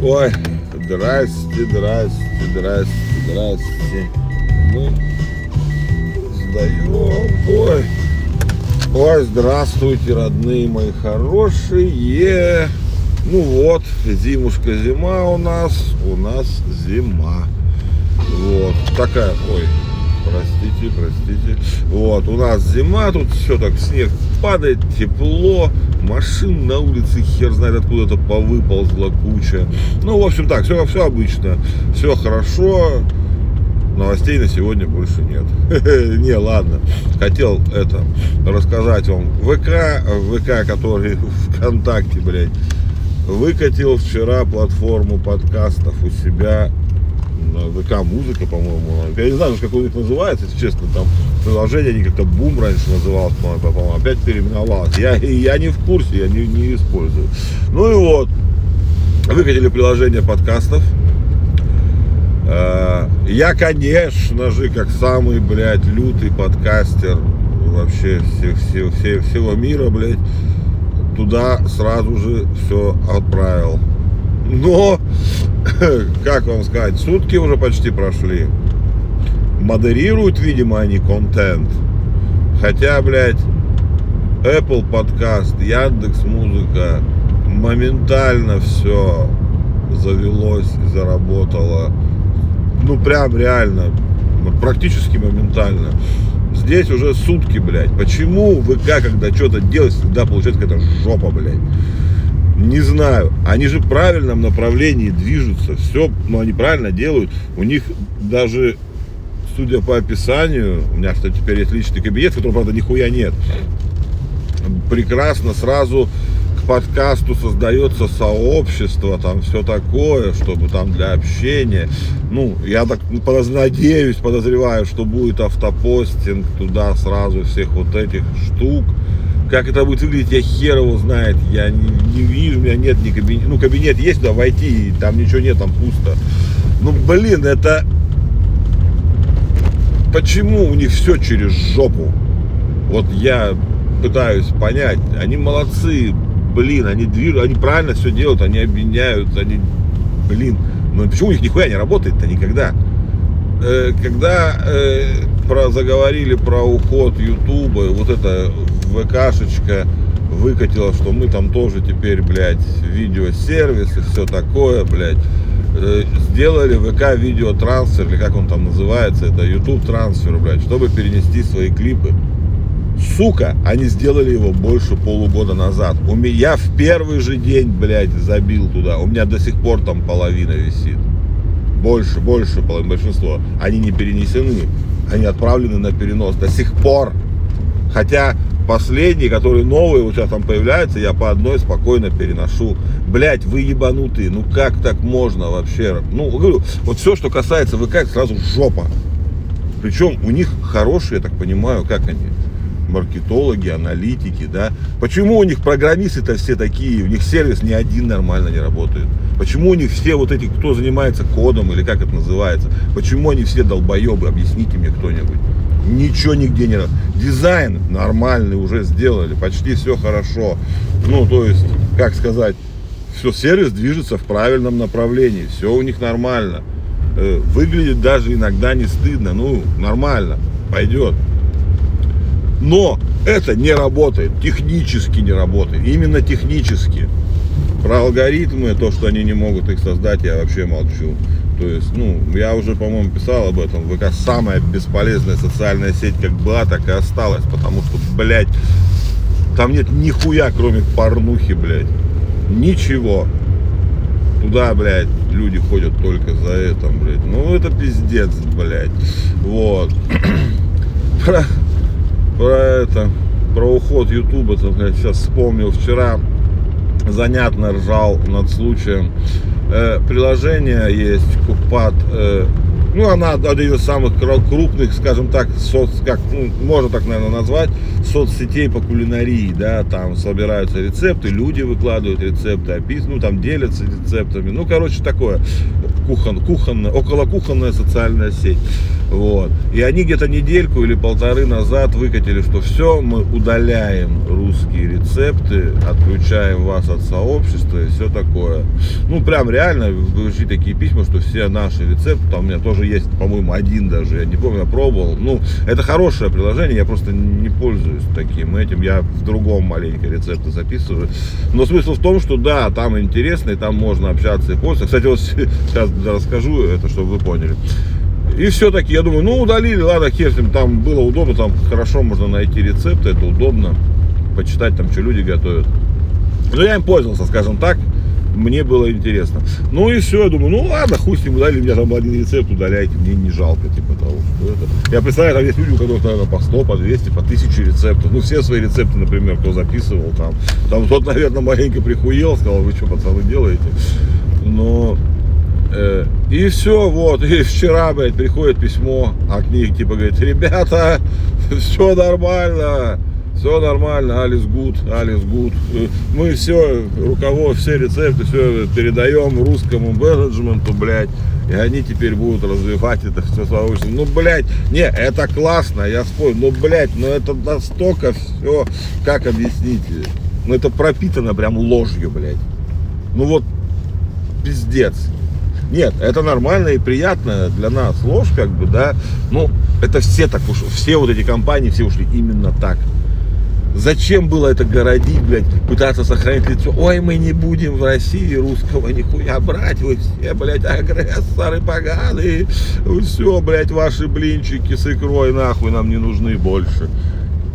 Ой, здрасте, здрасте, здрасте, здрасте. Мы сдаем. Ой. Ой, здравствуйте, родные мои хорошие. Ну вот, зимушка, зима у нас, у нас зима. Вот, такая, ой, простите, простите. Вот, у нас зима, тут все так, снег падает, тепло, машин на улице хер знает откуда-то повыползла куча. Ну, в общем так, все, все обычно, все хорошо, новостей на сегодня больше нет. Не, ладно. Хотел это рассказать вам. ВК, ВК, который ВКонтакте, блядь, выкатил вчера платформу подкастов у себя ВК музыка, по-моему. Я не знаю, как у них называется, если честно, там приложение они как-то бум раньше называлось, по-моему, опять переименовалось. Я, я не в курсе, я не, не использую. Ну и вот, выкатили приложение подкастов. Э, я, конечно же, как самый, блядь, лютый подкастер вообще все, все, все, всего мира, блядь, туда сразу же все отправил. Но, как вам сказать, сутки уже почти прошли. Модерируют, видимо, они контент. Хотя, блядь, Apple подкаст, Яндекс Музыка, моментально все завелось и заработало. Ну, прям реально, практически моментально. Здесь уже сутки, блядь. Почему ВК, когда что-то делает, всегда получается какая-то жопа, блядь? Не знаю. Они же в правильном направлении движутся. Все, ну, они правильно делают. У них даже, судя по описанию, у меня что теперь есть личный кабинет, в котором, правда, нихуя нет. Прекрасно сразу подкасту создается сообщество, там все такое, чтобы там для общения. Ну, я так надеюсь, подозреваю, что будет автопостинг туда сразу всех вот этих штук. Как это будет выглядеть, я хер его знает. Я не, не вижу, у меня нет ни кабинета. Ну, кабинет есть, да, войти, там ничего нет, там пусто. Ну, блин, это... Почему у них все через жопу? Вот я пытаюсь понять. Они молодцы, блин, они движут, они правильно все делают, они объединяют, они, блин, ну почему у них нихуя не работает-то никогда? Э, когда э, про, заговорили про уход Ютуба, вот эта ВКшечка выкатила, что мы там тоже теперь, блядь, видеосервис и все такое, блядь, э, сделали ВК видеотрансфер, или как он там называется, это YouTube трансфер, блядь, чтобы перенести свои клипы Сука, они сделали его больше полугода назад. У меня, я в первый же день, блядь, забил туда. У меня до сих пор там половина висит. Больше, больше, большинство. Они не перенесены. Они отправлены на перенос до сих пор. Хотя последние, которые новые вот сейчас там появляются, я по одной спокойно переношу. Блять, вы ебанутые, ну как так можно вообще? Ну, говорю, вот все, что касается ВК, сразу жопа. Причем у них хорошие, я так понимаю, как они, маркетологи, аналитики, да. Почему у них программисты-то все такие, у них сервис ни один нормально не работает? Почему у них все вот эти, кто занимается кодом или как это называется, почему они все долбоебы, объясните мне кто-нибудь. Ничего нигде не... Дизайн нормальный уже сделали, почти все хорошо. Ну, то есть, как сказать, все, сервис движется в правильном направлении, все у них нормально. Э, выглядит даже иногда не стыдно, ну, нормально, пойдет. Но это не работает, технически не работает, именно технически. Про алгоритмы, то, что они не могут их создать, я вообще молчу. То есть, ну, я уже, по-моему, писал об этом. ВК самая бесполезная социальная сеть как была, так и осталась. Потому что, блядь, там нет нихуя, кроме порнухи, блядь. Ничего. Туда, блядь, люди ходят только за это, блядь. Ну, это пиздец, блядь. Вот. Про про это, про уход Ютуба, я сейчас вспомнил вчера, занятно ржал над случаем. Э, приложение есть, Купат, э, ну, она один из самых крупных, скажем так, соц, как, ну, можно так, наверное, назвать, соцсетей по кулинарии, да, там собираются рецепты, люди выкладывают рецепты, описывают, ну, там делятся рецептами, ну, короче, такое, кухон, кухонная, около кухонная социальная сеть, вот, и они где-то недельку или полторы назад выкатили, что все, мы удаляем русские рецепты, отключаем вас от сообщества и все такое, ну, прям реально, вышли такие письма, что все наши рецепты, там у меня тоже есть, по-моему, один даже, я не помню, я пробовал. Ну, это хорошее приложение, я просто не пользуюсь таким этим, я в другом маленько рецепты записываю. Но смысл в том, что да, там интересно, и там можно общаться и пользоваться. Кстати, вот сейчас расскажу это, чтобы вы поняли. И все-таки, я думаю, ну удалили, ладно, хер с ним, там было удобно, там хорошо можно найти рецепты, это удобно, почитать там, что люди готовят. Но я им пользовался, скажем так, мне было интересно. Ну и все, я думаю, ну ладно, хуй с ним удалили, у меня там один рецепт, удаляйте, мне не жалко, типа того, что это. Я представляю, там есть люди, у которых, наверное, по 100, по 200, по 1000 рецептов. Ну, все свои рецепты, например, кто записывал там. Там тот, наверное, маленько прихуел, сказал, вы что, пацаны, делаете? Но Э, и все, вот, и вчера, блядь, приходит письмо от них, типа, говорит, ребята, все нормально, все нормально, all is good, all is good. Мы все, руководство, все рецепты, все передаем русскому менеджменту, блядь. И они теперь будут развивать это все сообщество. Ну, блядь, не, это классно, я спорю, но, блядь, ну это настолько все, как объяснить? Ну, это пропитано прям ложью, блядь. Ну, вот, пиздец. Нет, это нормально и приятно для нас ложь, как бы, да. Ну, это все так уж, все вот эти компании, все ушли именно так. Зачем было это городить, блядь, пытаться сохранить лицо? Ой, мы не будем в России русского нихуя брать, вы все, блядь, агрессоры поганые. Все, блядь, ваши блинчики с икрой нахуй нам не нужны больше.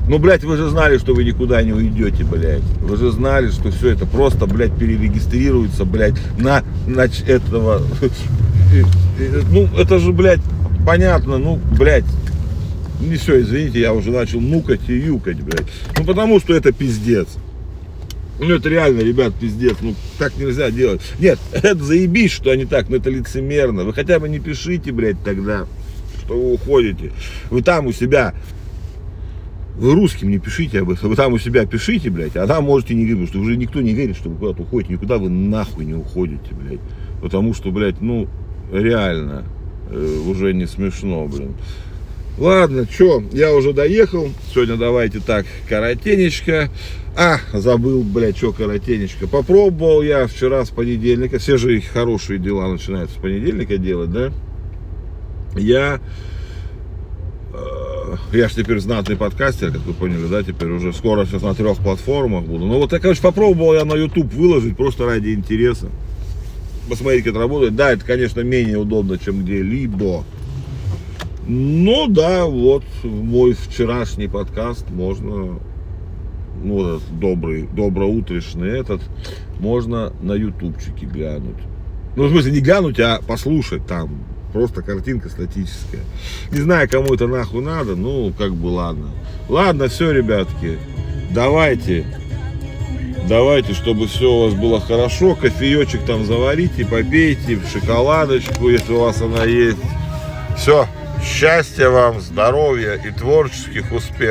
Ну, блядь, вы же знали, что вы никуда не уйдете, блядь. Вы же знали, что все это просто, блядь, перерегистрируется, блядь, на, на этого. Ну, это же, блядь, понятно, ну, блядь. Не все, извините, я уже начал нукать и юкать, блядь. Ну, потому что это пиздец. Ну, это реально, ребят, пиздец. Ну, так нельзя делать. Нет, это заебись, что они так, но это лицемерно. Вы хотя бы не пишите, блядь, тогда, что вы уходите. Вы там у себя вы русским не пишите об этом, вы там у себя пишите, блядь, а там можете не потому что уже никто не верит, что вы куда-то уходите, никуда вы нахуй не уходите, блядь. Потому что, блядь, ну, реально, э, уже не смешно, блин. Ладно, чё, я уже доехал, сегодня давайте так, коротенечко. А, забыл, блядь, что коротенечко. Попробовал я вчера с понедельника, все же их хорошие дела начинаются с понедельника делать, да? Я я же теперь знатный подкастер, как вы поняли, да, теперь уже скоро сейчас на трех платформах буду. Ну вот я, короче, попробовал я на YouTube выложить просто ради интереса. Посмотреть, как это работает. Да, это, конечно, менее удобно, чем где-либо. Ну да, вот мой вчерашний подкаст можно, ну этот добрый, доброутрешный этот, можно на ютубчике глянуть. Ну, в смысле, не глянуть, а послушать там. Просто картинка статическая. Не знаю, кому это нахуй надо, ну, как бы ладно. Ладно, все, ребятки, давайте. Давайте, чтобы все у вас было хорошо. Кофеечек там заварите, попейте, шоколадочку, если у вас она есть. Все, счастья вам, здоровья и творческих успехов.